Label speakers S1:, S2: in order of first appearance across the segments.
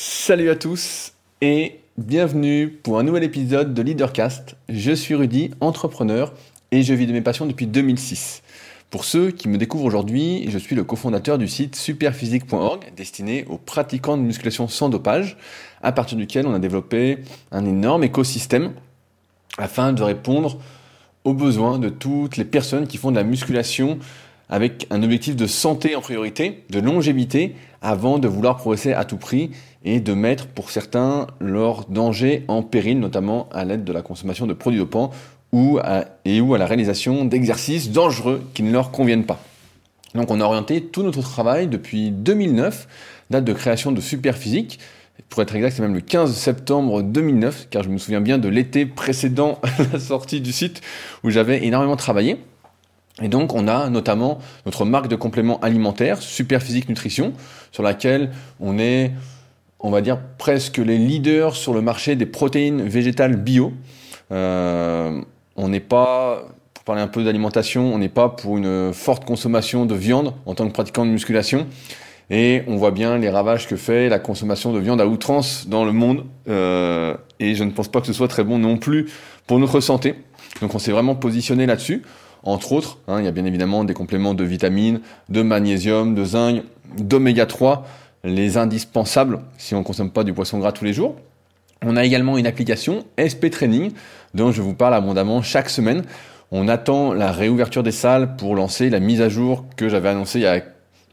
S1: Salut à tous et bienvenue pour un nouvel épisode de Leadercast. Je suis Rudy, entrepreneur et je vis de mes passions depuis 2006. Pour ceux qui me découvrent aujourd'hui, je suis le cofondateur du site superphysique.org destiné aux pratiquants de musculation sans dopage, à partir duquel on a développé un énorme écosystème afin de répondre aux besoins de toutes les personnes qui font de la musculation avec un objectif de santé en priorité, de longévité, avant de vouloir progresser à tout prix et de mettre pour certains leur danger en péril, notamment à l'aide de la consommation de produits dopants ou à, ou à la réalisation d'exercices dangereux qui ne leur conviennent pas. Donc on a orienté tout notre travail depuis 2009, date de création de Superphysique. Pour être exact, c'est même le 15 septembre 2009, car je me souviens bien de l'été précédent la sortie du site où j'avais énormément travaillé. Et donc, on a notamment notre marque de compléments alimentaires, Superphysique Nutrition, sur laquelle on est, on va dire, presque les leaders sur le marché des protéines végétales bio. Euh, on n'est pas, pour parler un peu d'alimentation, on n'est pas pour une forte consommation de viande en tant que pratiquant de musculation. Et on voit bien les ravages que fait la consommation de viande à outrance dans le monde. Euh, et je ne pense pas que ce soit très bon non plus pour notre santé. Donc on s'est vraiment positionné là-dessus. Entre autres, hein, il y a bien évidemment des compléments de vitamines, de magnésium, de zinc, d'oméga 3, les indispensables si on ne consomme pas du poisson gras tous les jours. On a également une application SP Training dont je vous parle abondamment chaque semaine. On attend la réouverture des salles pour lancer la mise à jour que j'avais annoncée il y a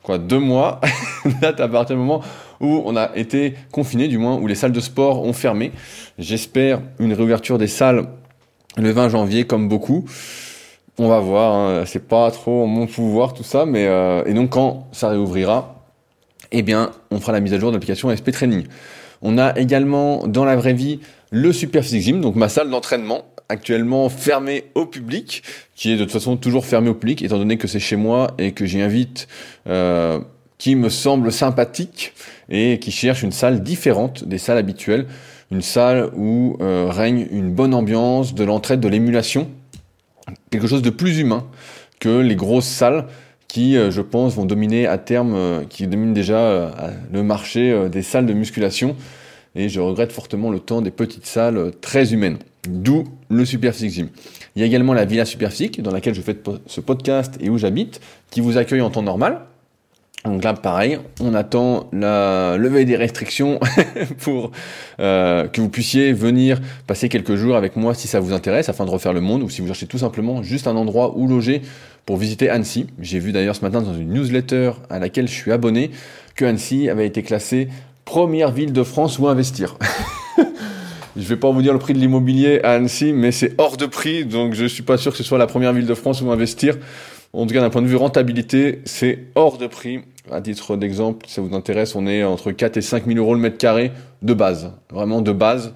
S1: quoi deux mois, date à partir du moment où on a été confiné, du moins où les salles de sport ont fermé. J'espère une réouverture des salles le 20 janvier comme beaucoup. On va voir, hein. c'est pas trop mon pouvoir tout ça, mais euh, et donc quand ça réouvrira, eh bien on fera la mise à jour de l'application SP Training. On a également dans la vraie vie le Super Physique Gym, donc ma salle d'entraînement actuellement fermée au public, qui est de toute façon toujours fermée au public, étant donné que c'est chez moi et que j'y invite euh, qui me semble sympathique et qui cherche une salle différente des salles habituelles, une salle où euh, règne une bonne ambiance, de l'entraide, de l'émulation, quelque chose de plus humain que les grosses salles qui, euh, je pense, vont dominer à terme, euh, qui dominent déjà euh, le marché des salles de musculation. Et je regrette fortement le temps des petites salles très humaines. D'où le Superphysique Gym. Il y a également la Villa Superphysique, dans laquelle je fais ce podcast et où j'habite, qui vous accueille en temps normal. Donc là, pareil, on attend la levée des restrictions pour euh, que vous puissiez venir passer quelques jours avec moi si ça vous intéresse, afin de refaire le monde, ou si vous cherchez tout simplement juste un endroit où loger pour visiter Annecy. J'ai vu d'ailleurs ce matin dans une newsletter à laquelle je suis abonné que Annecy avait été classée première ville de France où investir. Je vais pas vous dire le prix de l'immobilier à Annecy, mais c'est hors de prix, donc je suis pas sûr que ce soit la première ville de France où investir. En tout cas, d'un point de vue rentabilité, c'est hors de prix. À titre d'exemple, si ça vous intéresse, on est entre 4 et 5 000 euros le mètre carré de base. Vraiment de base.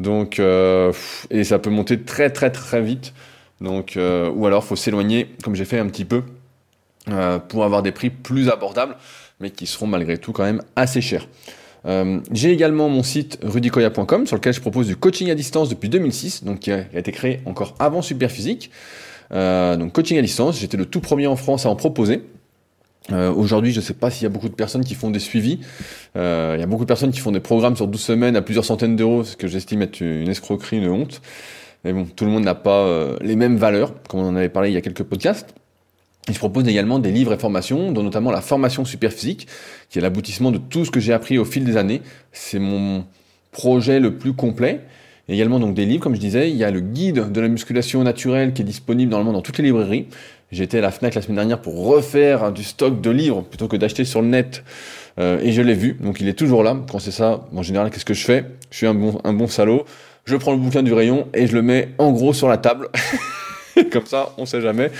S1: Donc, euh, et ça peut monter très très très vite. Donc, euh, ou alors faut s'éloigner, comme j'ai fait un petit peu, euh, pour avoir des prix plus abordables, mais qui seront malgré tout quand même assez chers. J'ai également mon site rudicoya.com sur lequel je propose du coaching à distance depuis 2006, donc qui a, qui a été créé encore avant Superphysique. Donc coaching à distance, j'étais le tout premier en France à en proposer. Euh, Aujourd'hui, je ne sais pas s'il y a beaucoup de personnes qui font des suivis. Euh, il y a beaucoup de personnes qui font des programmes sur 12 semaines à plusieurs centaines d'euros, ce que j'estime être une escroquerie, une honte. Mais bon, tout le monde n'a pas euh, les mêmes valeurs, comme on en avait parlé il y a quelques podcasts. je propose également des livres et formations, dont notamment la formation super physique, qui est l'aboutissement de tout ce que j'ai appris au fil des années. C'est mon projet le plus complet. Et également donc des livres, comme je disais, il y a le guide de la musculation naturelle qui est disponible normalement dans toutes les librairies. J'étais à la FNAC la semaine dernière pour refaire du stock de livres plutôt que d'acheter sur le net. Euh, et je l'ai vu, donc il est toujours là. Quand c'est ça, en général, qu'est-ce que je fais? Je suis un bon, un bon salaud. Je prends le bouquin du rayon et je le mets en gros sur la table. Comme ça, on sait jamais.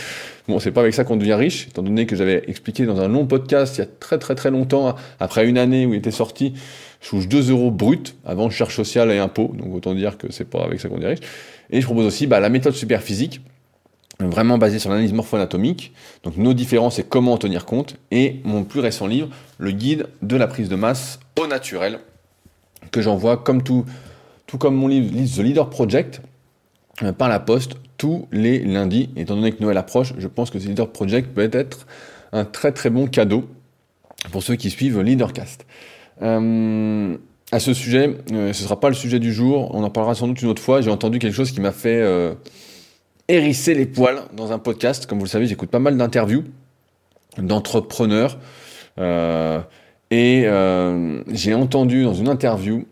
S1: Bon, c'est pas avec ça qu'on devient riche, étant donné que j'avais expliqué dans un long podcast il y a très très très longtemps, après une année où il était sorti, je touche 2 euros brut avant charge sociale et impôts, donc autant dire que c'est pas avec ça qu'on devient riche. Et je propose aussi bah, la méthode super physique, vraiment basée sur l'analyse morpho-anatomique, donc nos différences et comment en tenir compte, et mon plus récent livre, le guide de la prise de masse au naturel, que j'envoie comme tout, tout comme mon livre The Leader Project, euh, par la poste tous les lundis. Étant donné que Noël approche, je pense que ce Leader Project peut être un très très bon cadeau pour ceux qui suivent Leadercast. Euh, à ce sujet, ce ne sera pas le sujet du jour, on en parlera sans doute une autre fois. J'ai entendu quelque chose qui m'a fait hérisser les poils dans un podcast. Comme vous le savez, j'écoute pas mal d'interviews d'entrepreneurs. et j'ai entendu dans une interview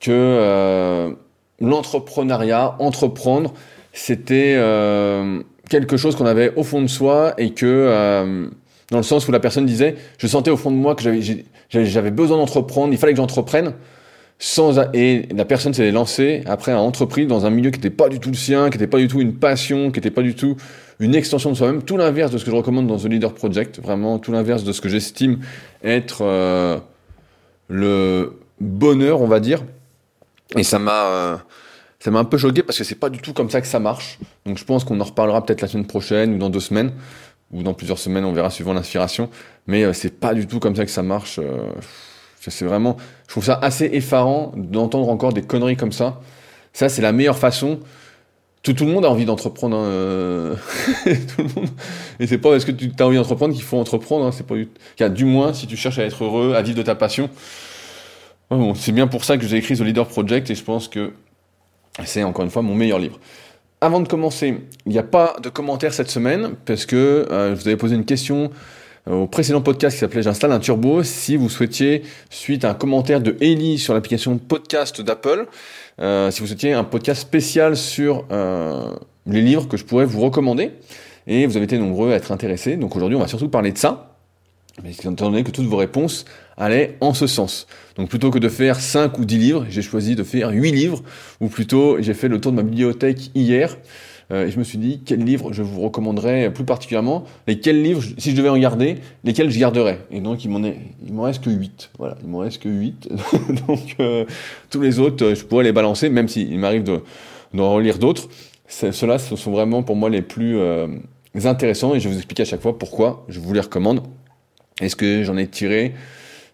S1: que l'entrepreneuriat, entreprendre, c'était euh, quelque chose qu'on avait au fond de soi et que, euh, dans le sens où la personne disait, je sentais au fond de moi que j'avais besoin d'entreprendre, il fallait que j'entreprenne. Sans, et la personne s'est lancée après à entreprise dans un milieu qui n'était pas du tout le sien, qui n'était pas du tout une passion, qui n'était pas du tout une extension de soi-même, tout l'inverse de ce que je recommande dans The Leader Project, vraiment tout l'inverse de ce que j'estime être euh, le bonheur, on va dire. Et ça m'a ça m'a un peu choqué parce que c'est pas du tout comme ça que ça marche. Donc je pense qu'on en reparlera peut-être la semaine prochaine ou dans deux semaines ou dans plusieurs semaines, on verra suivant l'inspiration. Mais euh, c'est pas du tout comme ça que ça marche. C'est vraiment, je trouve ça assez effarant d'entendre encore des conneries comme ça. Ça, c'est la meilleure façon. Tout, le monde a envie d'entreprendre. Hein, euh, tout le monde. Et c'est pas parce que tu as envie d'entreprendre qu'il faut entreprendre. Hein, c'est pas du... du moins, si tu cherches à être heureux, à vivre de ta passion. C'est bien pour ça que j'ai écrit The Leader Project et je pense que c'est encore une fois mon meilleur livre. Avant de commencer, il n'y a pas de commentaires cette semaine parce que euh, je vous avais posé une question au précédent podcast qui s'appelait J'installe un turbo. Si vous souhaitiez, suite à un commentaire de Ellie sur l'application podcast d'Apple, euh, si vous souhaitiez un podcast spécial sur les livres que je pourrais vous recommander, et vous avez été nombreux à être intéressés. Donc aujourd'hui, on va surtout parler de ça. Mais étant donné que toutes vos réponses allaient en ce sens. Donc plutôt que de faire 5 ou 10 livres, j'ai choisi de faire 8 livres, ou plutôt j'ai fait le tour de ma bibliothèque hier, euh, et je me suis dit quels livres je vous recommanderais plus particulièrement, et quels livres, si je devais en garder, lesquels je garderais. Et donc il m'en est, il m'en reste que 8. Voilà, il m'en reste que 8. donc euh, tous les autres, euh, je pourrais les balancer, même s'il m'arrive de, d'en relire d'autres. Ceux-là, ce sont vraiment pour moi les plus intéressants, et je vous expliquer à chaque fois pourquoi je vous les recommande est-ce que j'en ai tiré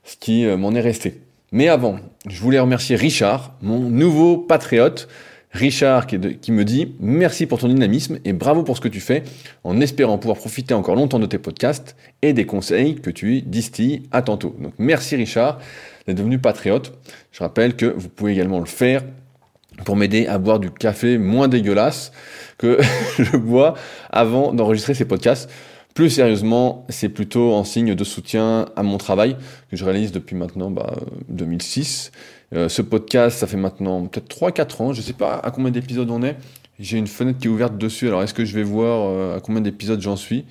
S1: ce qui euh, m'en est resté? Mais avant, je voulais remercier Richard, mon nouveau patriote. Richard qui, me dit merci pour ton dynamisme et bravo pour ce que tu fais, en espérant pouvoir profiter encore longtemps de tes podcasts et des conseils que tu distilles à tantôt. Donc merci Richard d'être devenu patriote. Je rappelle que vous pouvez également le faire pour m'aider à boire du café moins dégueulasse que je bois avant d'enregistrer ces podcasts. Plus sérieusement, c'est plutôt en signe de soutien à mon travail que je réalise depuis maintenant bah, 2006. Euh, ce podcast, ça fait maintenant peut-être 3-4 ans, je ne sais pas à combien d'épisodes on est. J'ai une fenêtre qui est ouverte dessus, alors est-ce que je vais voir euh, à combien d'épisodes j'en suis?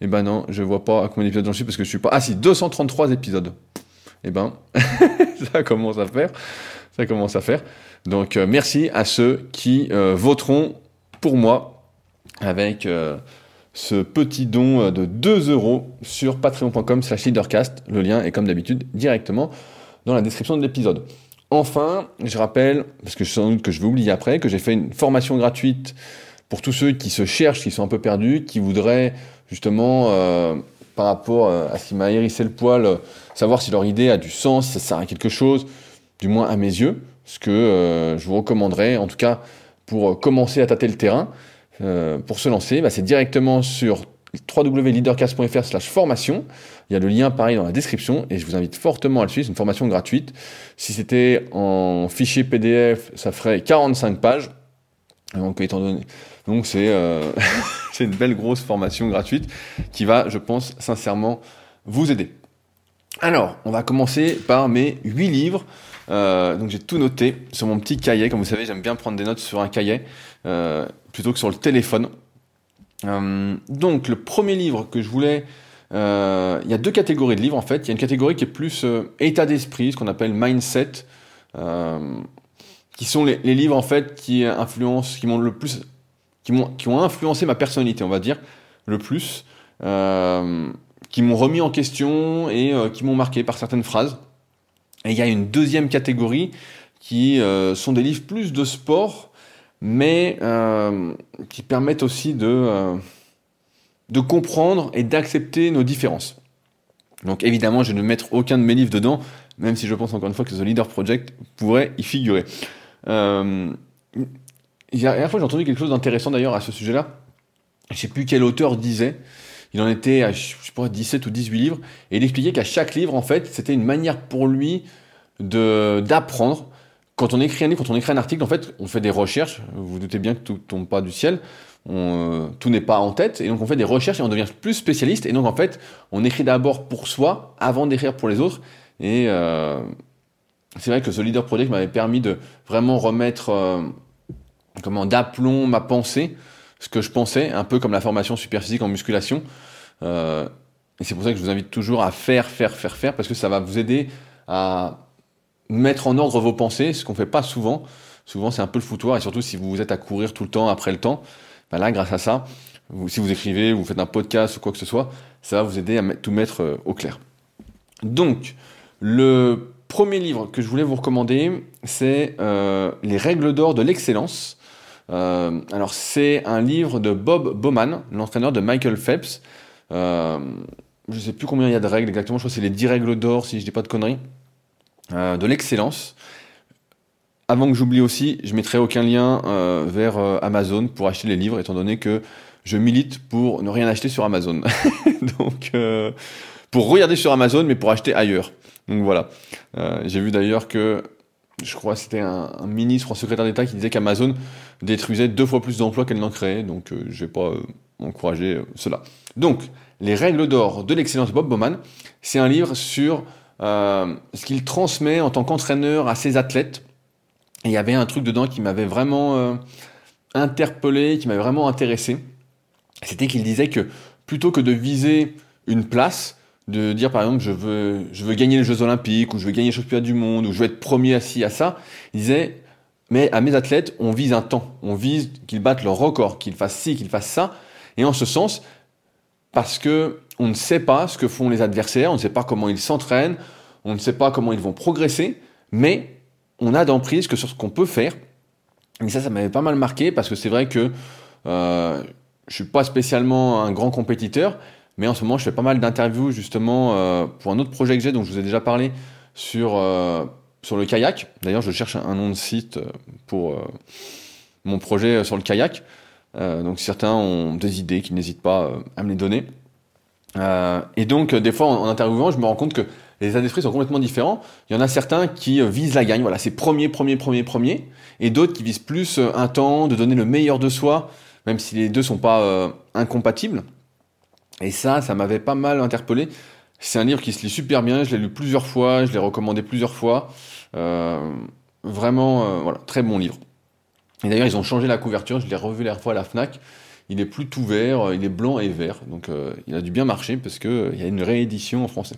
S1: Eh ben non, je vois pas à combien d'épisodes j'en suis parce que je suis pas... Ah si, 233 épisodes. Eh ben, ça commence à faire. Ça commence à faire. Donc euh, merci à ceux qui voteront pour moi avec ce petit don de 2 euros sur patreon.com slash leadercast. Le lien est comme d'habitude directement dans la description de l'épisode. Enfin, je rappelle, parce que je sens que je vais oublier après, que j'ai fait une formation gratuite pour tous ceux qui se cherchent, qui sont un peu perdus, qui voudraient justement, euh, par rapport euh, à ce qui m'a hérissé le poil, savoir si leur idée a du sens, si ça sert à quelque chose, du moins à mes yeux, ce que je vous recommanderais, en tout cas pour commencer à tâter le terrain. Euh, pour se lancer, bah, c'est directement sur www.leadercast.fr slash formation. Il y a le lien pareil dans la description et je vous invite fortement à le suivre. C'est une formation gratuite. Si c'était en fichier PDF, ça ferait 45 pages. Donc, étant donné, euh, c'est une belle grosse formation gratuite qui va, je pense, sincèrement vous aider. Alors, on va commencer par mes 8 livres. Euh, donc j'ai tout noté sur mon petit cahier. Comme vous savez, j'aime bien prendre des notes sur un cahier euh, plutôt que sur le téléphone. Euh, donc le premier livre que je voulais... il y a deux catégories de livres en fait. Il y a une catégorie qui est plus état d'esprit, ce qu'on appelle mindset, qui sont les, livres en fait qui influencent, qui m'ont le plus, qui ont influencé ma personnalité, on va dire, le plus, qui m'ont remis en question et qui m'ont marqué par certaines phrases. Et il y a une deuxième catégorie qui euh, sont des livres plus de sport, mais euh, qui permettent aussi de, euh, de comprendre et d'accepter nos différences. Donc évidemment, je ne vais mettre aucun de mes livres dedans, même si je pense encore une fois que The Leader Project pourrait y figurer. Euh, la fois, j'ai entendu quelque chose d'intéressant d'ailleurs à ce sujet-là. Je ne sais plus quel auteur disait, il en était à, je sais pas, 17 ou 18 livres, et il expliquait qu'à chaque livre, en fait, c'était une manière pour lui d'apprendre. Quand on écrit un livre, quand on écrit un article, en fait, on fait des recherches. Vous vous doutez bien que tout tombe pas du ciel. On, tout n'est pas en tête. Et donc, on fait des recherches et on devient plus spécialiste. Et donc, en fait, on écrit d'abord pour soi avant d'écrire pour les autres. Et euh, c'est vrai que ce Leader Project m'avait permis de vraiment remettre euh, d'aplomb ma pensée, ce que je pensais, un peu comme la formation super physique en musculation. Euh, et c'est pour ça que je vous invite toujours à faire, faire, faire, faire, parce que ça va vous aider à mettre en ordre vos pensées, ce qu'on fait pas souvent. Souvent, c'est un peu le foutoir, et surtout si vous êtes à courir tout le temps après le temps. Ben là, grâce à ça, si vous écrivez, vous faites un podcast ou quoi que ce soit, ça va vous aider à tout mettre euh, au clair. Donc, le premier livre que je voulais vous recommander, c'est euh, Les règles d'or de l'excellence. Euh, alors, c'est un livre de Bob Bowman, l'entraîneur de Michael Phelps. Je ne sais plus combien il y a de règles exactement, je crois que c'est les 10 règles d'or, si je dis pas de conneries, de l'excellence. Avant que j'oublie aussi, je mettrai aucun lien vers Amazon pour acheter les livres, étant donné que je milite pour ne rien acheter sur Amazon. Donc, pour regarder sur Amazon, mais pour acheter ailleurs. Donc voilà. Euh, j'ai vu d'ailleurs que, je crois c'était un, ministre ou un secrétaire d'État qui disait qu'Amazon détruisait deux fois plus d'emplois qu'elle n'en créait. Donc euh, je vais pas euh, encourager cela. Donc, Les règles d'or de l'excellence Bob Bowman, c'est un livre sur ce qu'il transmet en tant qu'entraîneur à ses athlètes. Et il y avait un truc dedans qui m'avait vraiment interpellé, qui m'avait vraiment intéressé. C'était qu'il disait que plutôt que de viser une place, de dire par exemple je veux, je veux gagner les Jeux Olympiques ou je veux gagner les championnats du monde ou je veux être premier assis à ça. Il disait mais à mes athlètes on vise un temps, on vise qu'ils battent leur record, qu'ils fassent ci, qu'ils fassent ça. Et en ce sens, parce que on ne sait pas ce que font les adversaires, on ne sait pas comment ils s'entraînent, on ne sait pas comment ils vont progresser, mais on a d'emprise que sur ce qu'on peut faire. Et ça, ça m'avait pas mal marqué parce que c'est vrai que euh, je suis pas spécialement un grand compétiteur, mais en ce moment, je fais pas mal d'interviews justement euh, pour un autre projet que j'ai, dont je vous ai déjà parlé, sur, euh, le kayak. D'ailleurs, je cherche un nom de site euh, pour mon projet sur le kayak. donc certains ont des idées qui n'hésitent pas à me les donner. Et donc, des fois, en, interviewant, je me rends compte que les états d'esprit sont complètement différents. Il y en a certains qui visent la gagne, voilà, c'est premier, premier, premier, premier, et d'autres qui visent plus un temps, de donner le meilleur de soi, même si les deux sont pas incompatibles. Et ça, ça m'avait pas mal interpellé. C'est un livre qui se lit super bien, je l'ai lu plusieurs fois, je l'ai recommandé plusieurs fois. Euh, vraiment, euh, voilà, très bon livre. Et d'ailleurs, ils ont changé la couverture, je l'ai revu la fois à la FNAC. Il est plus tout vert, euh, il est blanc et vert. Donc il a dû bien marcher parce qu'il y a une réédition en français.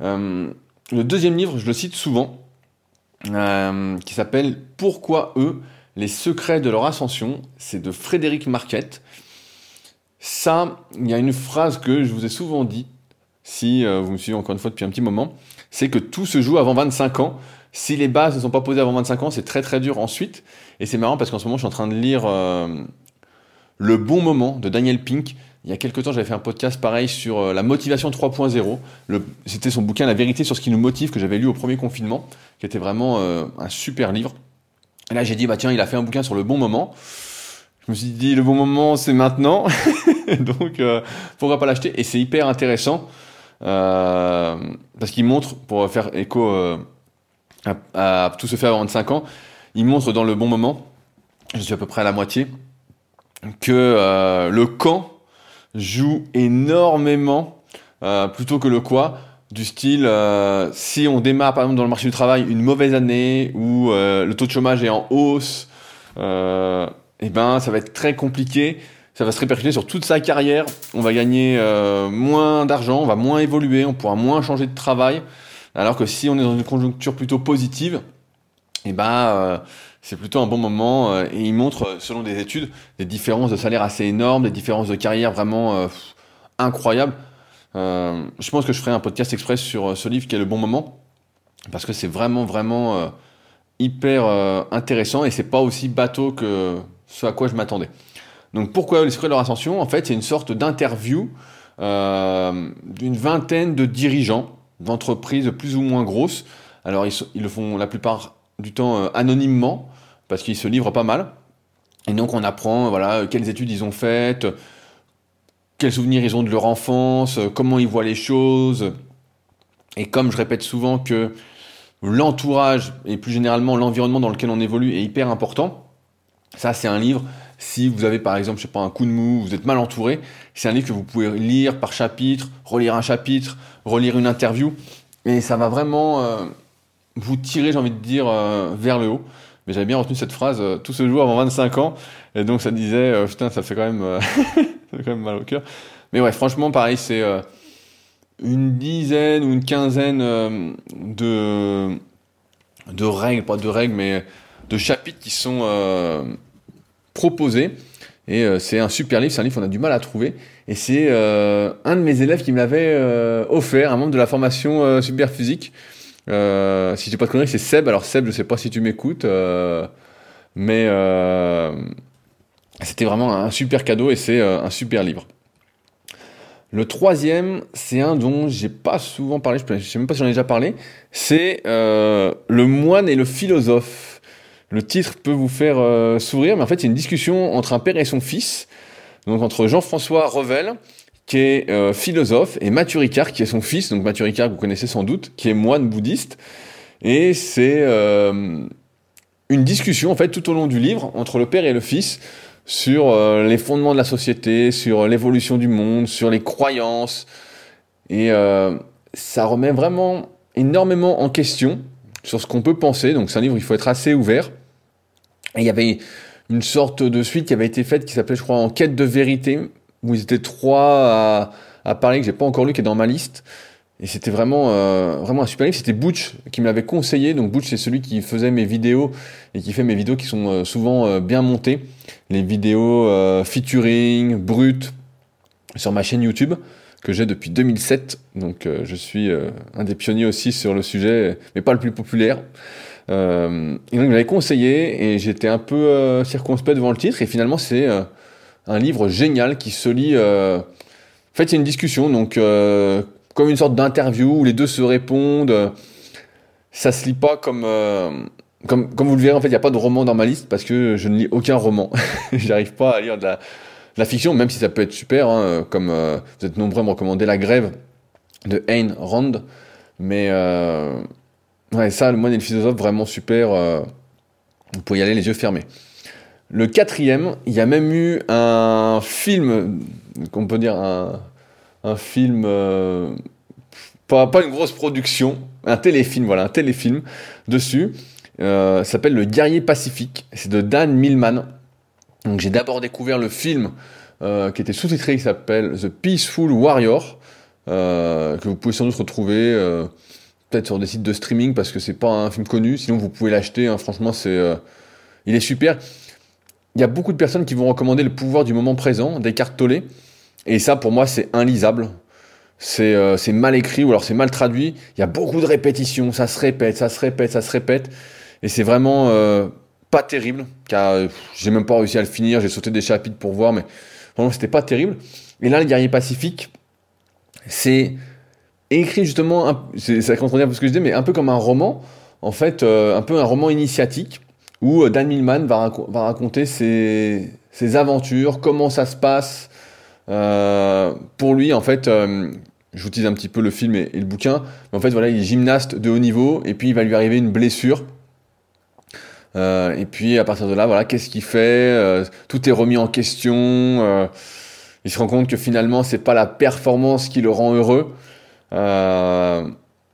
S1: le deuxième livre, je le cite souvent, qui s'appelle Pourquoi eux Les secrets de leur ascension. C'est de Frédéric Marquette. Ça, il y a une phrase que je vous ai souvent dit, si euh, vous me suivez encore une fois depuis un petit moment, c'est que tout se joue avant 25 ans. Si les bases ne sont pas posées avant 25 ans, c'est très très dur ensuite. Et c'est marrant parce qu'en ce moment, je suis en train de lire euh, Le bon moment de Daniel Pink. Il y a quelques temps, j'avais fait un podcast pareil sur euh, la motivation 3.0. C'était son bouquin La vérité sur ce qui nous motive que j'avais lu au premier confinement, qui était vraiment un super livre. Et là, j'ai dit, bah tiens, il a fait un bouquin sur le bon moment. Je me suis dit, le bon moment, c'est maintenant. Donc, euh, pourquoi pas l'acheter? Et c'est hyper intéressant euh, parce qu'il montre, pour faire écho euh, à, tout se faire avant 25 ans, il montre dans le bon moment, je suis à peu près à la moitié, que le quand joue énormément plutôt que le quoi du style si on démarre par exemple dans le marché du travail une mauvaise année où le taux de chômage est en hausse eh ben, ça va être très compliqué. Ça va se répercuter sur toute sa carrière. On va gagner euh, moins d'argent, on va moins évoluer, on pourra moins changer de travail. Alors que si on est dans une conjoncture plutôt positive, eh ben, euh, c'est plutôt un bon moment. Euh, et il montre, selon des études, des différences de salaire assez énormes, des différences de carrière vraiment incroyables. je pense que je ferai un podcast express sur ce livre qui est le bon moment. Parce que c'est vraiment, vraiment hyper intéressant et c'est pas aussi bateau que ce à quoi je m'attendais. Donc pourquoi les secrets de leur ascension? En fait, c'est une sorte d'interview euh, d'une vingtaine de dirigeants d'entreprises plus ou moins grosses. Alors ils, le font la plupart du temps euh, anonymement parce qu'ils se livrent pas mal. Et donc on apprend voilà quelles études ils ont faites, quels souvenirs ils ont de leur enfance, comment ils voient les choses. Et comme je répète souvent que l'entourage et plus généralement l'environnement dans lequel on évolue est hyper important. Ça, c'est un livre. Si vous avez par exemple, je sais pas, un coup de mou, vous êtes mal entouré, c'est un livre que vous pouvez lire par chapitre, relire un chapitre, relire une interview, et ça va vraiment euh, vous tirer, j'ai envie de dire, euh, vers le haut. Mais j'avais bien retenu cette phrase euh, tout ce jour avant 25 ans, et donc ça disait, putain, ça fait quand même, ça fait quand même mal au cœur. Mais ouais, franchement, pareil, c'est une dizaine ou une quinzaine de de règles, pas de règles, mais de chapitres qui sont proposé. Et euh, c'est un super livre, c'est un livre qu'on a du mal à trouver. Et c'est euh, un de mes élèves qui me l'avait euh, offert, un membre de la formation Super Physique. si j'ai pas de conneries, c'est Seb. Alors Seb, je sais pas si tu m'écoutes, mais c'était vraiment un super cadeau et c'est un super livre. Le troisième, c'est un dont j'ai pas souvent parlé, je sais même pas si j'en ai déjà parlé, c'est Le moine et le philosophe le titre peut vous faire euh, sourire, mais en fait, c'est une discussion entre un père et son fils, donc entre Jean-François Revel, qui est euh, philosophe, et Mathieu Ricard, qui est son fils, donc Mathieu Ricard, vous connaissez sans doute, qui est moine bouddhiste, et c'est euh, une discussion, en fait, tout au long du livre, entre le père et le fils, sur les fondements de la société, sur l'évolution du monde, sur les croyances, et ça remet vraiment énormément en question sur ce qu'on peut penser. Donc c'est un livre, il faut être assez ouvert. Et il y avait une sorte de suite qui avait été faite qui s'appelait, je crois, En quête de vérité, où ils étaient trois à, parler, que j'ai pas encore lu, qui est dans ma liste. Et c'était vraiment, euh, vraiment un super livre. C'était Butch qui me l'avait conseillé. Donc Butch, c'est celui qui faisait mes vidéos et qui fait mes vidéos qui sont euh, souvent euh, bien montées. Les vidéos featuring, brutes, sur ma chaîne YouTube que j'ai depuis 2007. Donc je suis un des pionniers aussi sur le sujet, mais pas le plus populaire. Et donc il m'avait conseillé et j'étais un peu circonspect devant le titre et finalement c'est un livre génial qui se lit. en fait, c'est une discussion donc comme une sorte d'interview où les deux se répondent. ça se lit pas comme comme, comme vous le verrez, en fait, il n'y a pas de roman dans ma liste parce que je ne lis aucun roman. J'arrive pas à lire de la, fiction, même si ça peut être super, hein, comme vous êtes nombreux à me recommander La Grève de Ayn Rand. Mais Ouais, ça, le moine et le philosophe, vraiment super. Euh, vous pouvez y aller les yeux fermés. Le quatrième, il y a même eu un film, qu'on peut dire un, film, euh, pas, une grosse production, un téléfilm, voilà, un téléfilm dessus. Euh, s'appelle Le Guerrier Pacifique. C'est de Dan Millman. Donc j'ai d'abord découvert le film euh, qui était sous-titré, qui s'appelle The Peaceful Warrior, que vous pouvez sans doute retrouver peut-être sur des sites de streaming parce que c'est pas un film connu. Sinon, vous pouvez l'acheter. Hein. Franchement, c'est, euh, il est super. Il y a beaucoup de personnes qui vont recommander le pouvoir du moment présent d'Eckhart Tolle. Et ça, pour moi, c'est inlisable. C'est, euh, c'est mal écrit ou alors c'est mal traduit. Il y a beaucoup de répétitions. Ça se répète, ça se répète, ça se répète. Et c'est vraiment euh, pas terrible. Car j'ai même pas réussi à le finir. J'ai sauté des chapitres pour voir, mais vraiment, c'était pas terrible. Et là, le guerrier pacifique, c'est écrit justement, ça contredit un peu ce que je disais, mais un peu comme un roman, en fait, euh, un peu un roman initiatique, où euh, Dan Millman va, raconter ses, aventures, comment ça se passe. Euh, pour lui, en fait, euh, vous un petit peu le film et, le bouquin, mais en fait, voilà, il est gymnaste de haut niveau, et puis il va lui arriver une blessure. et puis à partir de là, voilà, qu'est-ce qu'il fait Tout est remis en question. il se rend compte que finalement, c'est pas la performance qui le rend heureux, euh,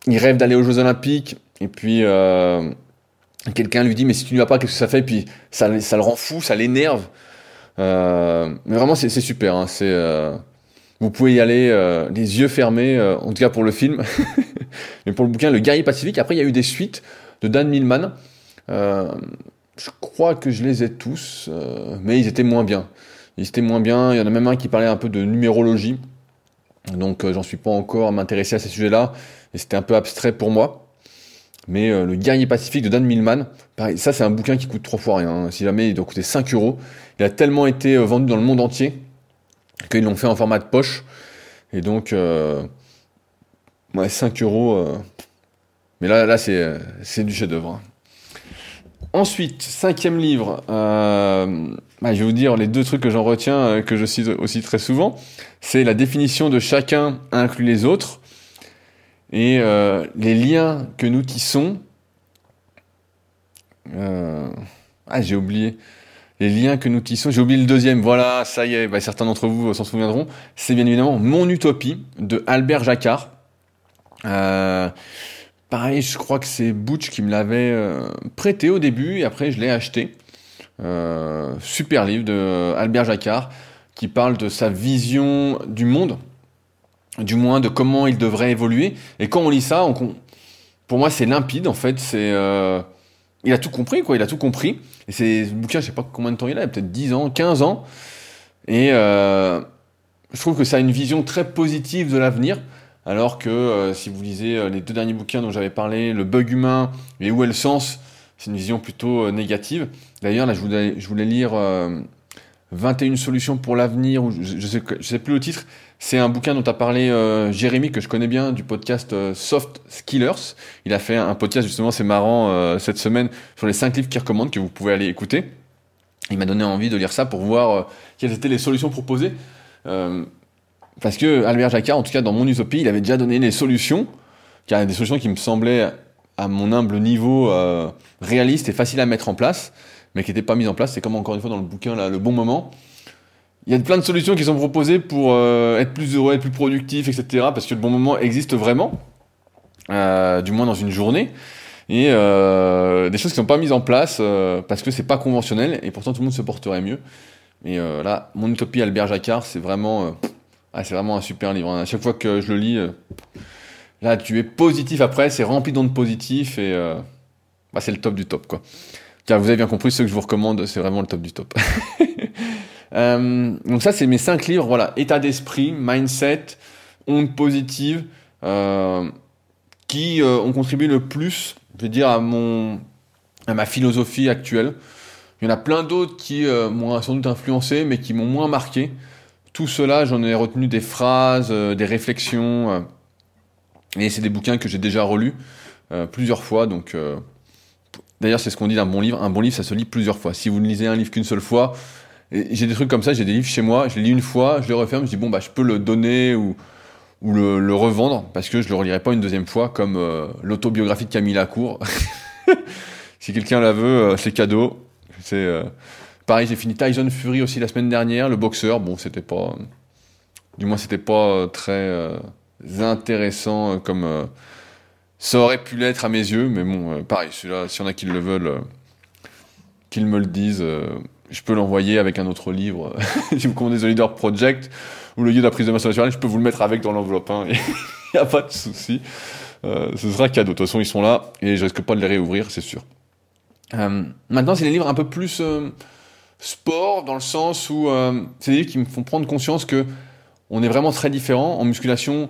S1: il rêve d'aller aux Jeux Olympiques, et puis euh, quelqu'un lui dit mais si tu n'y vas pas, qu'est-ce que ça fait? Puis ça, le rend fou, ça l'énerve. Euh, mais vraiment, c'est super. Hein, c'est vous pouvez y aller les yeux fermés, en tout cas pour le film. mais pour le bouquin, Le Guerrier Pacifique, après il y a eu des suites de Dan Millman. je crois que je les ai tous, mais ils étaient moins bien. Ils étaient moins bien. Il y en a même un qui parlait un peu de numérologie. Donc euh, j'en suis pas encore à m'intéresser à ces sujets-là, et c'était un peu abstrait pour moi. Mais euh, le guerrier pacifique de Dan Millman, pareil, ça c'est un bouquin qui coûte trois fois rien. Hein. Si jamais il doit coûter 5 euros, il a tellement été euh, vendu dans le monde entier qu'ils l'ont fait en format de poche. Et donc, ouais, 5 euros. Mais là, là c'est du chef-d'œuvre. Hein. Ensuite, cinquième livre, euh, bah, je vais vous dire les deux trucs que j'en retiens, euh, que je cite aussi très souvent. C'est la définition de chacun inclut les autres et euh, les liens que nous tissons Ah, j'ai oublié. Les liens que nous tissons. J'ai oublié le deuxième. Voilà, ça y est. Bah, certains d'entre vous s'en souviendront. C'est bien évidemment Mon Utopie de Albert Jacquard. pareil, je crois que c'est Butch qui me l'avait prêté au début et après je l'ai acheté. super livre de Albert Jacquard qui parle de sa vision du monde, du moins de comment il devrait évoluer. Et quand on lit ça, pour moi, c'est limpide, en fait. C'est, euh, il a tout compris, quoi. Il a tout compris. Et c'est, ce bouquin, je sais pas combien de temps il a, peut-être 10 ans, 15 ans. Et euh, je trouve que ça a une vision très positive de l'avenir. Alors que euh, si vous lisez les deux derniers bouquins dont j'avais parlé, Le bug humain et Où est le sens, c'est une vision plutôt négative. D'ailleurs, là, je voulais, je voulais lire 21 solutions pour l'avenir, ou je, je, sais, sais plus le titre. C'est un bouquin dont a parlé euh, Jérémy, que je connais bien, du podcast euh, Soft Skillers. Il a fait un podcast, justement, c'est marrant, euh, cette semaine, sur les 5 livres qu'il recommande, que vous pouvez aller écouter. Il m'a donné envie de lire ça pour voir quelles étaient les solutions proposées. parce que Albert Jacquard, en tout cas dans mon utopie, il avait déjà donné les solutions, a des solutions qui me semblaient, à mon humble niveau, réalistes et faciles à mettre en place mais qui n'étaient pas mises en place. C'est comme encore une fois dans le bouquin, là, le bon moment. Il y a plein de solutions qui sont proposées pour euh, être plus heureux, être plus productif, etc. Parce que le bon moment existe vraiment, euh, du moins dans une journée. Et euh, des choses qui ne sont pas mises en place parce que c'est pas conventionnel et pourtant tout le monde se porterait mieux. Et là, mon utopie Albert Jacquard, c'est vraiment, ah, c'est vraiment un super livre. Hein. À chaque fois que je le lis, là, tu es positif après, c'est rempli d'ondes positives et bah, c'est le top du top, quoi. Car vous avez bien compris, ce que je vous recommande, c'est vraiment le top du top. euh, donc ça, c'est mes cinq livres. Voilà, état d'esprit, mindset, ondes positives, euh, qui euh, ont contribué le plus, je vais dire, à mon, à ma philosophie actuelle. Il y en a plein d'autres qui m'ont sans doute influencé, mais qui m'ont moins marqué. Tout cela, j'en ai retenu des phrases, des réflexions, et c'est des bouquins que j'ai déjà relus plusieurs fois, donc D'ailleurs, c'est ce qu'on dit d'un bon livre. Un bon livre, ça se lit plusieurs fois. Si vous ne lisez un livre qu'une seule fois, j'ai des trucs comme ça, j'ai des livres chez moi, je les lis une fois, je les referme, je dis bon, bah, je peux le donner ou, le, revendre parce que je le relirai pas une deuxième fois comme euh, l'autobiographie de Camille Lacour. si quelqu'un la veut, euh, c'est cadeau. C'est euh, pareil, j'ai fini Tyson Fury aussi la semaine dernière, le boxeur. Bon, c'était pas, du moins, c'était pas très intéressant comme ça aurait pu l'être à mes yeux, mais bon, pareil, celui-là, s'il y en a qui le veulent, qu'ils me le disent, je peux l'envoyer avec un autre livre. si vous commandez The Leader Project ou le guide de la prise de masse naturelle, je peux vous le mettre avec dans l'enveloppe. Il hein, n'y a pas de souci. ce sera cadeau. De toute façon, ils sont là et je risque pas de les réouvrir, c'est sûr. maintenant, c'est des livres un peu plus sport, dans le sens où c'est des livres qui me font prendre conscience que on est vraiment très différents. En musculation,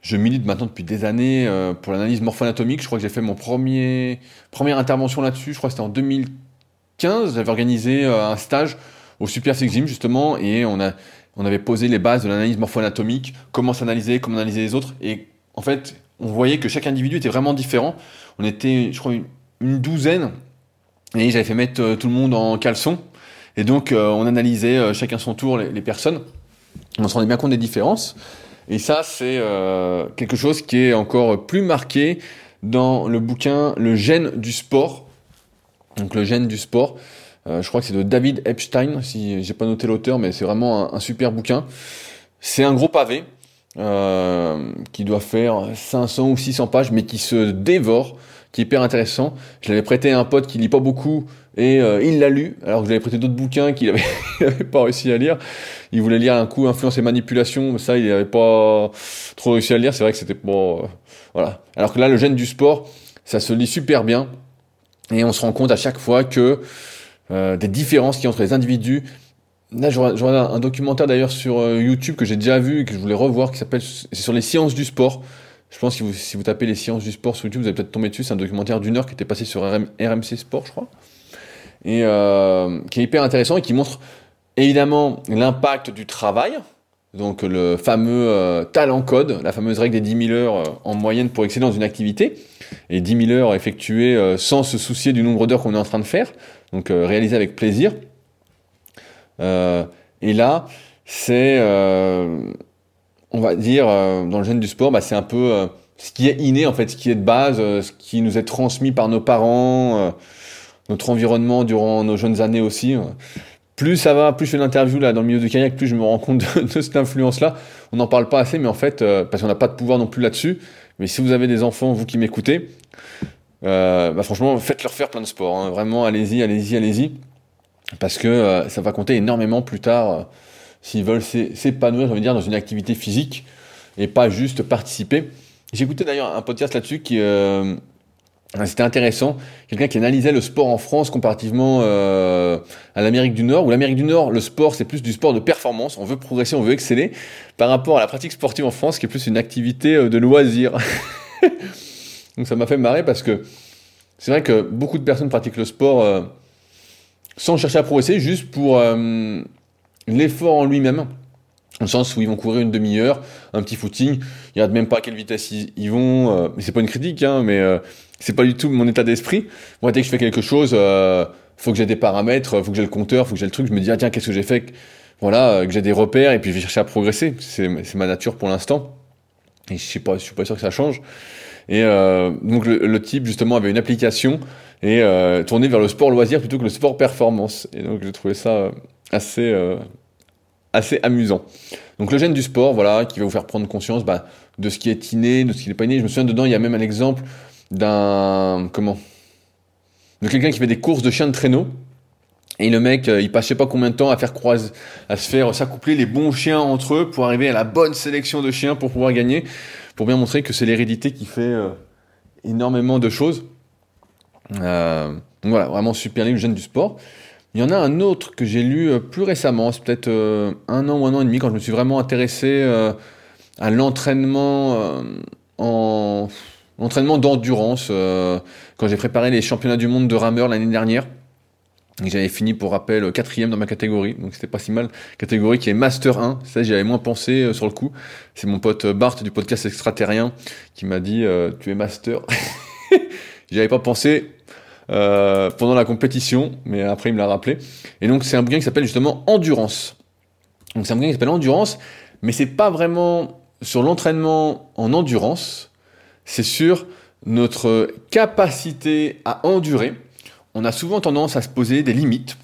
S1: je milite maintenant depuis des années euh, pour l'analyse morpho-anatomique. Je crois que j'ai fait mon premier première intervention là-dessus. Je crois que c'était en 2015. J'avais organisé euh, un stage au Super Gym justement et on a on avait posé les bases de l'analyse morpho-anatomique, comment s'analyser, comment analyser les autres et en fait on voyait que chaque individu était vraiment différent. On était, je crois, une, douzaine et j'avais fait mettre euh, tout le monde en caleçon et donc on analysait chacun son tour les, personnes. On se rendait bien compte des différences. Et ça, c'est euh, quelque chose qui est encore plus marqué dans le bouquin Le gène du sport. Donc le gène du sport. Euh, je crois que c'est de David Epstein, si j'ai pas noté l'auteur, mais c'est vraiment un, super bouquin. C'est un gros pavé euh, qui doit faire 500 ou 600 pages, mais qui se dévore, qui est hyper intéressant. Je l'avais prêté à un pote qui lit pas beaucoup, et euh, il l'a lu, alors que j'avais prêté d'autres bouquins qu'il avait, pas réussi à lire. Il voulait lire un coup Influence et Manipulation, mais ça, il n'avait pas trop réussi à lire. C'est vrai que c'était pas... Voilà. Alors que là, le gène du sport, ça se lit super bien. Et on se rend compte à chaque fois que euh, des différences qu'il y a entre les individus. Là, j'aurais un documentaire d'ailleurs sur YouTube que j'ai déjà vu et que je voulais revoir, qui s'appelle... C'est sur les sciences du sport. Je pense que si vous, tapez les sciences du sport sur YouTube, vous allez peut-être tomber dessus. C'est un documentaire d'une heure qui était passé sur RMC Sport, je crois et euh, qui est hyper intéressant et qui montre évidemment l'impact du travail, donc le fameux euh, talent code, la fameuse règle des 10 000 heures euh, en moyenne pour exceller dans une activité, et 10 000 heures effectuées sans se soucier du nombre d'heures qu'on est en train de faire, donc réalisées avec plaisir. et là, c'est, on va dire, dans le gène du sport, bah, c'est un peu ce qui est inné en fait, ce qui est de base, ce qui nous est transmis par nos parents notre environnement durant nos jeunes années aussi. Plus ça va, plus je fais l'interview là dans le milieu du kayak, plus je me rends compte de, cette influence-là. On n'en parle pas assez, mais en fait, parce qu'on n'a pas de pouvoir non plus là-dessus. Mais si vous avez des enfants, vous qui m'écoutez, bah franchement, faites-leur faire plein de sports. Hein. Vraiment, allez-y, allez-y, allez-y. Parce que ça va compter énormément plus tard s'ils veulent s'épanouir, dire, dans une activité physique et pas juste participer. J'ai écouté d'ailleurs un podcast là-dessus qui euh, c'était intéressant. Quelqu'un qui analysait le sport en France comparativement euh, à l'Amérique du Nord. Où l'Amérique du Nord, le sport, c'est plus du sport de performance. On veut progresser, on veut exceller. Par rapport à la pratique sportive en France, qui est plus une activité euh, de loisir. Donc ça m'a fait marrer parce que c'est vrai que beaucoup de personnes pratiquent le sport sans chercher à progresser, juste pour l'effort en lui-même, dans le sens où ils vont courir une demi-heure, un petit footing, ils regardent même pas à quelle vitesse ils, vont, euh, c'est pas une critique, hein, mais euh, c'est pas du tout mon état d'esprit. Moi, dès que je fais quelque chose, euh, faut que j'ai des paramètres, faut que j'ai le compteur, faut que j'ai le truc, je me dis, ah tiens, qu'est-ce que j'ai fait Voilà, que j'ai des repères, et puis je vais chercher à progresser. C'est ma nature pour l'instant. Et je sais pas, je suis pas sûr que ça change. Et donc le, type justement avait une application et tourné vers le sport loisir plutôt que le sport performance. Et donc j'ai trouvé ça assez, euh, assez amusant. Donc le gène du sport, voilà, qui va vous faire prendre conscience bah, de ce qui est inné, de ce qui n'est pas inné. Je me souviens dedans, il y a même un exemple d'un comment? De quelqu'un qui fait des courses de chiens de traîneau. Et le mec, euh, il passe je sais pas combien de temps à faire croiser, à se faire s'accoupler les bons chiens entre eux pour arriver à la bonne sélection de chiens pour pouvoir gagner, pour bien montrer que c'est l'hérédité qui fait euh, énormément de choses. donc voilà, vraiment super livre, le gène du sport. Il y en a un autre que j'ai lu euh, plus récemment, c'est peut-être euh, un an ou un an et demi, quand je me suis vraiment intéressé euh, à l'entraînement en l'entraînement d'endurance, quand j'ai préparé les championnats du monde de rameur l'année dernière. J'avais fini pour rappel quatrième dans ma catégorie, donc c'était pas si mal. Catégorie qui est Master 1, ça j'y avais moins pensé sur le coup. C'est mon pote Bart du podcast extraterrien qui m'a dit tu es Master. j'y avais pas pensé, euh, pendant la compétition, mais après il me l'a rappelé. Et donc c'est un bouquin qui s'appelle justement Endurance. Donc c'est un bouquin qui s'appelle Endurance, mais c'est pas vraiment sur l'entraînement en endurance, c'est sur notre capacité à endurer. On a souvent tendance à se poser des limites.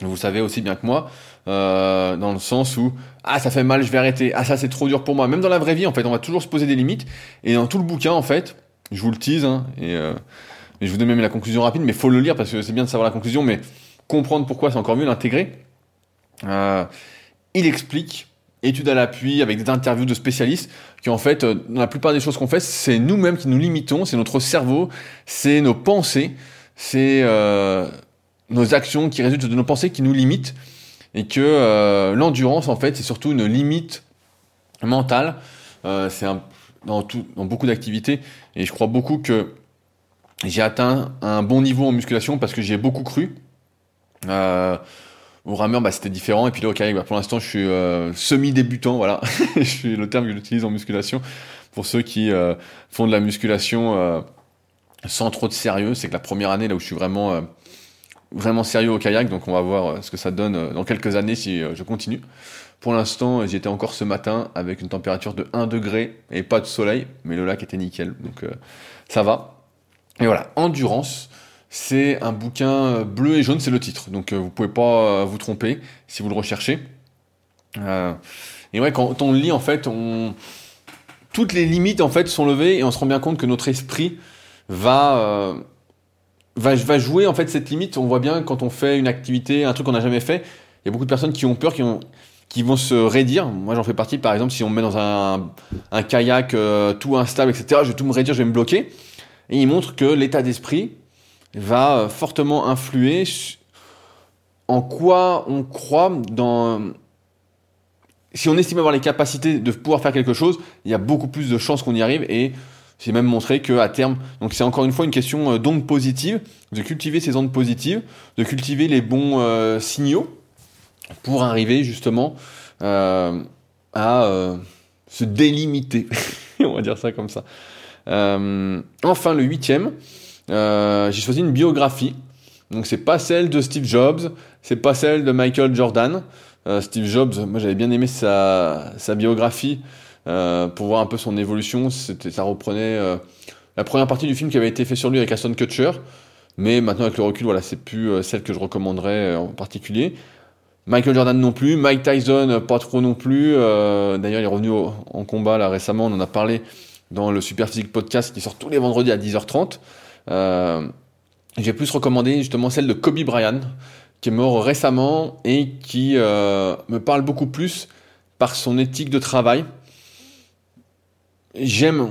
S1: Vous savez aussi bien que moi, euh, dans le sens où ah ça fait mal, je vais arrêter. Ah ça c'est trop dur pour moi. Même dans la vraie vie, en fait, on va toujours se poser des limites. Et dans tout le bouquin, en fait, je vous le tease, hein, et euh, je vous donne même la conclusion rapide, mais faut le lire parce que c'est bien de savoir la conclusion, mais comprendre pourquoi c'est encore mieux l'intégrer. Euh, il explique, études à l'appui, avec des interviews de spécialistes, qu'en fait, euh, dans la plupart des choses qu'on fait, c'est nous-mêmes qui nous limitons, c'est notre cerveau, c'est nos pensées, c'est euh, nos actions qui résultent de nos pensées qui nous limitent, et que l'endurance, en fait, c'est surtout une limite mentale. c'est dans, dans beaucoup d'activités, et je crois beaucoup que j'ai atteint un bon niveau en musculation parce que j'ai beaucoup cru. Euh, au rameur, bah, c'était différent. Et puis là, au kayak, bah, pour l'instant, je suis euh, semi-débutant. Voilà, je suis le terme que j'utilise en musculation. Pour ceux qui euh, font de la musculation euh, sans trop de sérieux, c'est que la première année, là où je suis vraiment, vraiment sérieux au kayak, donc on va voir ce que ça donne dans quelques années si je continue. Pour l'instant, j'y étais encore ce matin avec une température de 1 degré et pas de soleil, mais le lac était nickel, donc ça va. Et voilà, Endurance, c'est un bouquin euh, bleu et jaune, c'est le titre. Donc euh, vous pouvez pas euh, vous tromper si vous le recherchez. et ouais, quand on lit, en fait, on... toutes les limites en fait sont levées et on se rend bien compte que notre esprit va va, jouer en fait cette limite. On voit bien quand on fait une activité, un truc qu'on n'a jamais fait. Il y a beaucoup de personnes qui ont peur, qui ont qui vont se raidir. Moi, j'en fais partie. Par exemple, si on me met dans un, un kayak tout instable, etc., je vais tout me raidir, je vais me bloquer. Et il montre que l'état d'esprit va euh, fortement influer en quoi on croit dans... Si on estime avoir les capacités de pouvoir faire quelque chose, il y a beaucoup plus de chances qu'on y arrive et j'ai même montré qu'à terme, donc c'est encore une fois une question euh, d'ondes positives, de cultiver ces ondes positives, de cultiver les bons euh, signaux pour arriver justement à se délimiter, on va dire ça comme ça. Enfin, le huitième, j'ai choisi une biographie. Donc c'est pas celle de Steve Jobs, c'est pas celle de Michael Jordan. Euh, Steve Jobs, moi j'avais bien aimé sa, biographie pour voir un peu son évolution. Ça reprenait la première partie du film qui avait été fait sur lui avec Aston Kutcher. Mais maintenant, avec le recul, voilà, c'est plus celle que je recommanderais en particulier. Michael Jordan non plus, Mike Tyson pas trop non plus. D'ailleurs, il est revenu en combat là récemment, on en a parlé dans le Super Physique Podcast qui sort tous les vendredis à 10h30. Euh, j'ai plus recommandé justement celle de Kobe Bryant, qui est mort récemment et qui euh, me parle beaucoup plus par son éthique de travail. J'aime,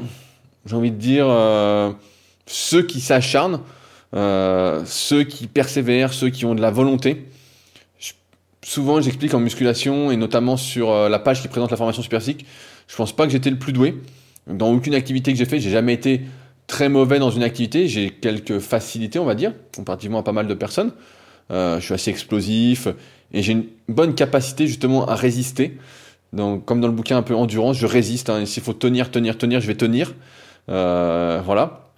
S1: j'ai envie de dire, euh, ceux qui s'acharnent, ceux qui persévèrent, ceux qui ont de la volonté. souvent, j'explique en musculation et notamment sur la page qui présente la formation Super Physique, je pense pas que j'étais le plus doué. Dans aucune activité que j'ai fait, j'ai jamais été très mauvais dans une activité. J'ai quelques facilités, on va dire, comparativement à pas mal de personnes. Euh, je suis assez explosif et j'ai une bonne capacité justement à résister. Donc, comme dans le bouquin un peu endurance, je résiste. Hein. S'il faut tenir, tenir, tenir, je vais tenir. Euh, voilà.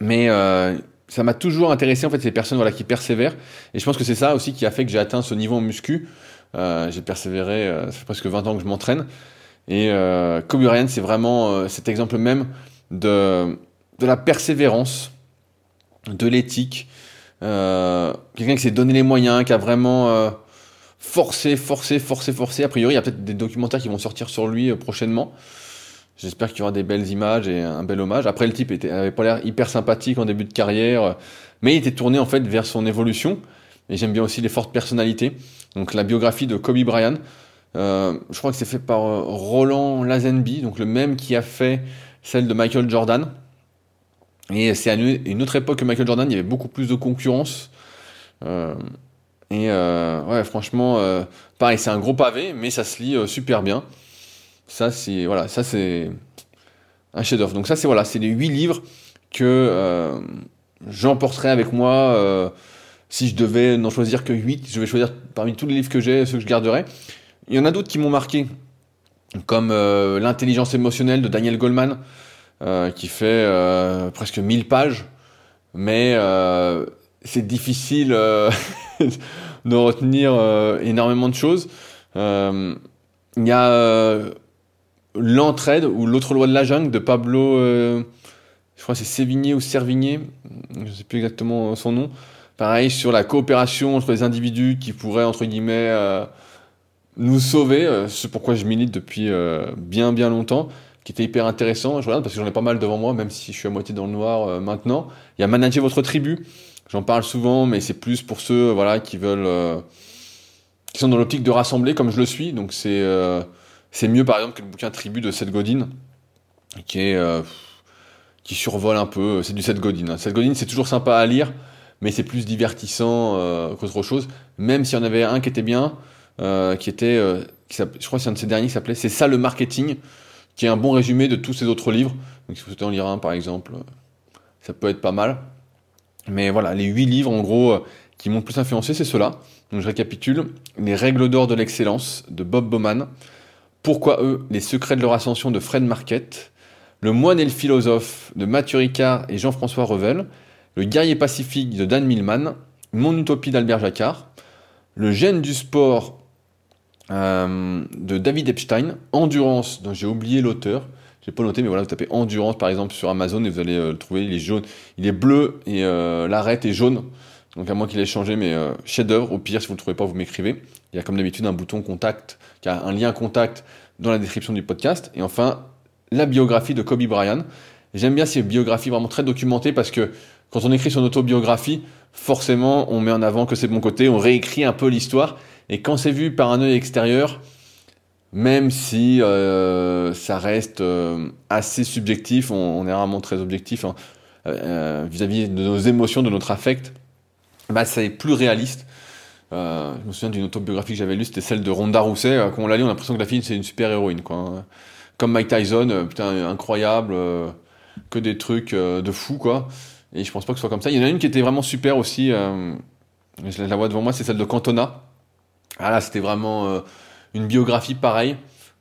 S1: Mais euh, ça m'a toujours intéressé en fait ces personnes voilà qui persévèrent. Et je pense que c'est ça aussi qui a fait que j'ai atteint ce niveau en muscu. j'ai persévéré. ça fait presque 20 ans que je m'entraîne. Et euh, Kobe Bryant, c'est vraiment euh, cet exemple même de, de la persévérance, de l'éthique. Euh, quelqu'un qui s'est donné les moyens, qui a vraiment euh, forcé, forcé, forcé, forcé. A priori, il y a peut-être des documentaires qui vont sortir sur lui euh, prochainement. J'espère qu'il y aura des belles images et un bel hommage. Après, le type était, avait pas l'air hyper sympathique en début de carrière, mais il était tourné en fait vers son évolution. Et j'aime bien aussi les fortes personnalités. Donc la biographie de Kobe Bryant, euh, je crois que c'est fait par euh, Roland Lazenby, donc le même qui a fait celle de Michael Jordan. Et c'est à une autre époque que Michael Jordan, il y avait beaucoup plus de concurrence. Euh, et ouais, franchement, pareil, c'est un gros pavé, mais ça se lit super bien. Ça, c'est voilà, ça c'est un chef-d'œuvre. Donc ça, c'est voilà, c'est les huit livres que j'emporterai avec moi. si je devais n'en choisir que 8, je vais choisir parmi tous les livres que j'ai, ceux que je garderai. Il y en a d'autres qui m'ont marqué, comme euh, L'intelligence émotionnelle de Daniel Goleman, euh, qui fait euh, presque 1000 pages, mais c'est difficile de retenir énormément de choses. Il y a L'entraide ou l'autre loi de la jungle de Pablo, je crois c'est Sévigné ou Servigné, je ne sais plus exactement son nom. Pareil sur la coopération entre les individus qui pourraient entre guillemets nous sauver. Euh, c'est pourquoi je milite depuis euh, bien bien longtemps, qui était hyper intéressant. Je regarde parce que j'en ai pas mal devant moi, même si je suis à moitié dans le noir euh, maintenant. Il y a manager votre tribu. J'en parle souvent, mais c'est plus pour ceux voilà qui veulent, qui sont dans l'optique de rassembler, comme je le suis. Donc c'est c'est mieux par exemple que le bouquin Tribu de Seth Godin, qui survole un peu. C'est du Seth Godin. Hein. Seth Godin, c'est toujours sympa à lire, mais c'est plus divertissant qu'autre chose. Même s'il y en avait un qui était bien, euh, qui était, euh, je crois c'est un de ces derniers qui s'appelait C'est ça le marketing, qui est un bon résumé de tous ces autres livres. Donc si vous souhaitez en lire un par exemple, euh, ça peut être pas mal. Mais voilà, les huit livres en gros qui m'ont plus influencé, c'est ceux-là. Donc je récapitule. Les règles d'or de l'excellence de Bob Bowman. Pourquoi eux Les secrets de leur ascension de Fred Marquette. Le moine et le philosophe de Mathieu Ricard et Jean-François Revel. Le guerrier pacifique de Dan Millman. Mon utopie d'Albert Jacquard. Le gène du sport euh, de David Epstein, Endurance, dont j'ai oublié l'auteur. J'ai pas noté, mais voilà, vous tapez Endurance par exemple sur Amazon et vous allez euh, le trouver. Il est jaune, il est bleu et euh, l'arête est jaune. Donc à moins qu'il ait changé, mais chef-d'œuvre. Au pire, si vous le trouvez pas, vous m'écrivez. Il y a comme d'habitude un bouton contact, qui a un lien contact dans la description du podcast. Et enfin, la biographie de Kobe Bryant. J'aime bien ces biographies vraiment très documentées parce que quand on écrit son autobiographie, forcément, on met en avant que c'est de mon côté, on réécrit un peu l'histoire. Et quand c'est vu par un œil extérieur, même si euh, ça reste euh, assez subjectif, on, est rarement très objectif hein, euh, vis-à-vis de nos émotions, de notre affect, bah, ça est plus réaliste. je me souviens d'une autobiographie que j'avais lue, c'était celle de Ronda Rousset. quand on l'a lu, on a l'impression que la fille c'est une super héroïne. Hein. Comme Mike Tyson, putain, incroyable, que des trucs de fou, quoi. Et je pense pas que ce soit comme ça. Il y en a une qui était vraiment super aussi. je la vois devant moi, c'est celle de Cantona. Ah là, c'était vraiment euh, une biographie pareille.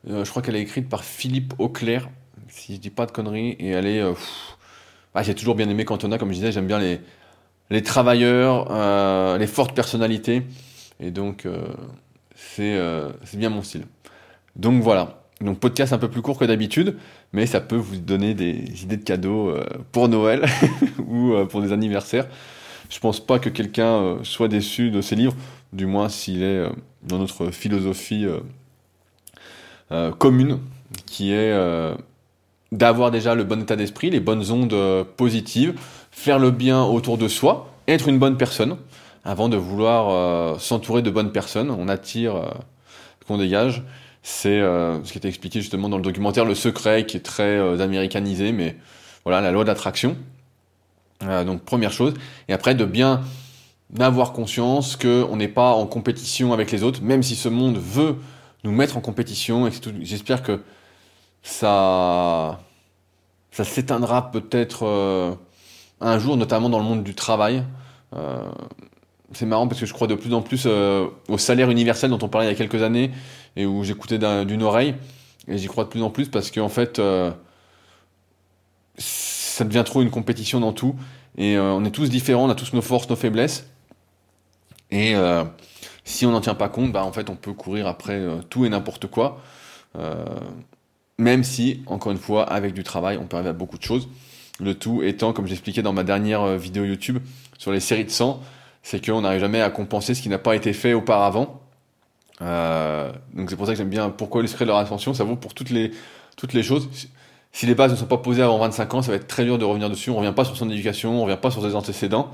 S1: Euh, je crois qu'elle est écrite par Philippe Auclair, si je dis pas de conneries. Et elle est. Euh, ah, j'ai toujours bien aimé Cantona, comme je disais, j'aime bien les, les travailleurs, les fortes personnalités. Et donc, c'est c'est bien mon style. Donc voilà. Donc podcast un peu plus court que d'habitude, mais ça peut vous donner des idées de cadeaux pour Noël ou pour des anniversaires. Je pense pas que quelqu'un soit déçu de ces livres, du moins s'il est dans notre philosophie commune, qui est d'avoir déjà le bon état d'esprit, les bonnes ondes positives, faire le bien autour de soi, être une bonne personne, avant de vouloir s'entourer de bonnes personnes. On attire qu'on dégage. C'est ce qui était expliqué justement dans le documentaire Le Secret, qui est très américanisé, mais voilà, la loi d'attraction. Euh, donc première chose. Et après, de bien avoir conscience qu'on n'est pas en compétition avec les autres, même si ce monde veut nous mettre en compétition. Et j'espère que ça, ça s'éteindra peut-être euh, un jour, notamment dans le monde du travail. Euh, c'est marrant parce que je crois de plus en plus au salaire universel dont on parlait il y a quelques années et où j'écoutais d'une oreille. Et j'y crois de plus en plus parce qu'en fait, ça devient trop une compétition dans tout. Et euh, on est tous différents, on a tous nos forces, nos faiblesses. Et euh, si on n'en tient pas compte, bah, en fait, on peut courir après euh, tout et n'importe quoi. même si, encore une fois, avec du travail, on peut arriver à beaucoup de choses. Le tout étant, comme j'expliquais dans ma dernière vidéo YouTube sur les séries de sang, c'est qu'on n'arrive jamais à compenser ce qui n'a pas été fait auparavant. donc c'est pour ça que j'aime bien pourquoi de leur ascension, ça vaut pour toutes les, toutes les choses si les bases ne sont pas posées avant 25 ans, ça va être très dur de revenir dessus. On revient pas sur son éducation, on revient pas sur ses antécédents.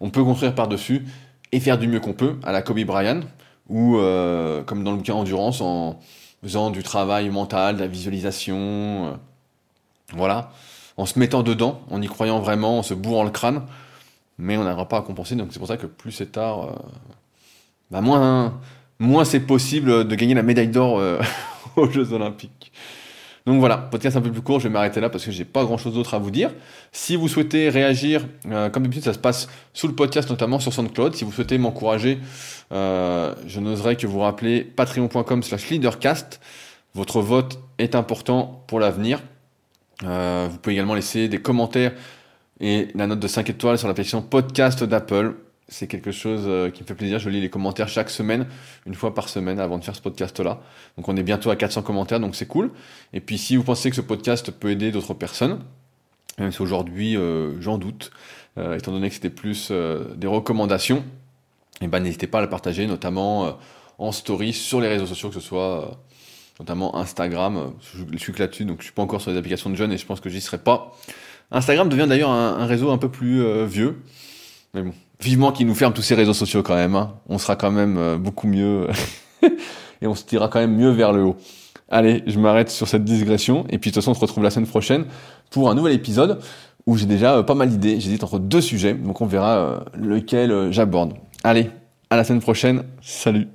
S1: On peut construire par-dessus et faire du mieux qu'on peut, à la Kobe Bryant, ou euh, comme dans le bouquin Endurance, en faisant du travail mental, de la visualisation, euh, voilà, en se mettant dedans, en y croyant vraiment, en se bourrant le crâne, mais on n'arrivera pas à compenser. Donc c'est pour ça que plus c'est tard, euh, bah moins, moins c'est possible de gagner la médaille d'or aux Jeux Olympiques. Donc voilà, podcast un peu plus court, je vais m'arrêter là parce que j'ai pas grand chose d'autre à vous dire. Si vous souhaitez réagir, euh, comme d'habitude, ça se passe sous le podcast, notamment sur SoundCloud. Si vous souhaitez m'encourager, euh, je n'oserais que vous rappeler patreon.com slash leadercast. Votre vote est important pour l'avenir. Euh, vous pouvez également laisser des commentaires et la note de 5 étoiles sur l'application podcast d'Apple c'est quelque chose euh, qui me fait plaisir. Je lis les commentaires chaque semaine, une fois par semaine, avant de faire ce podcast-là. Donc on est bientôt à 400 commentaires, donc c'est cool. Et puis si vous pensez que ce podcast peut aider d'autres personnes, même si aujourd'hui euh, j'en doute, euh, étant donné que c'était plus des recommandations, et eh ben n'hésitez pas à le partager, notamment en story sur les réseaux sociaux, que ce soit notamment Instagram. Je suis que là-dessus, donc je suis pas encore sur les applications de jeunes et je pense que j'y serai pas. Instagram devient d'ailleurs un, réseau un peu plus vieux. Mais bon, vivement qu'ils nous ferment tous ces réseaux sociaux quand même. Hein. On sera quand même euh, beaucoup mieux et on se tirera quand même mieux vers le haut. Allez, je m'arrête sur cette digression et puis de toute façon on se retrouve la semaine prochaine pour un nouvel épisode où j'ai déjà euh, pas mal d'idées. J'hésite entre deux sujets, donc on verra euh, lequel j'aborde. Allez, à la semaine prochaine. Salut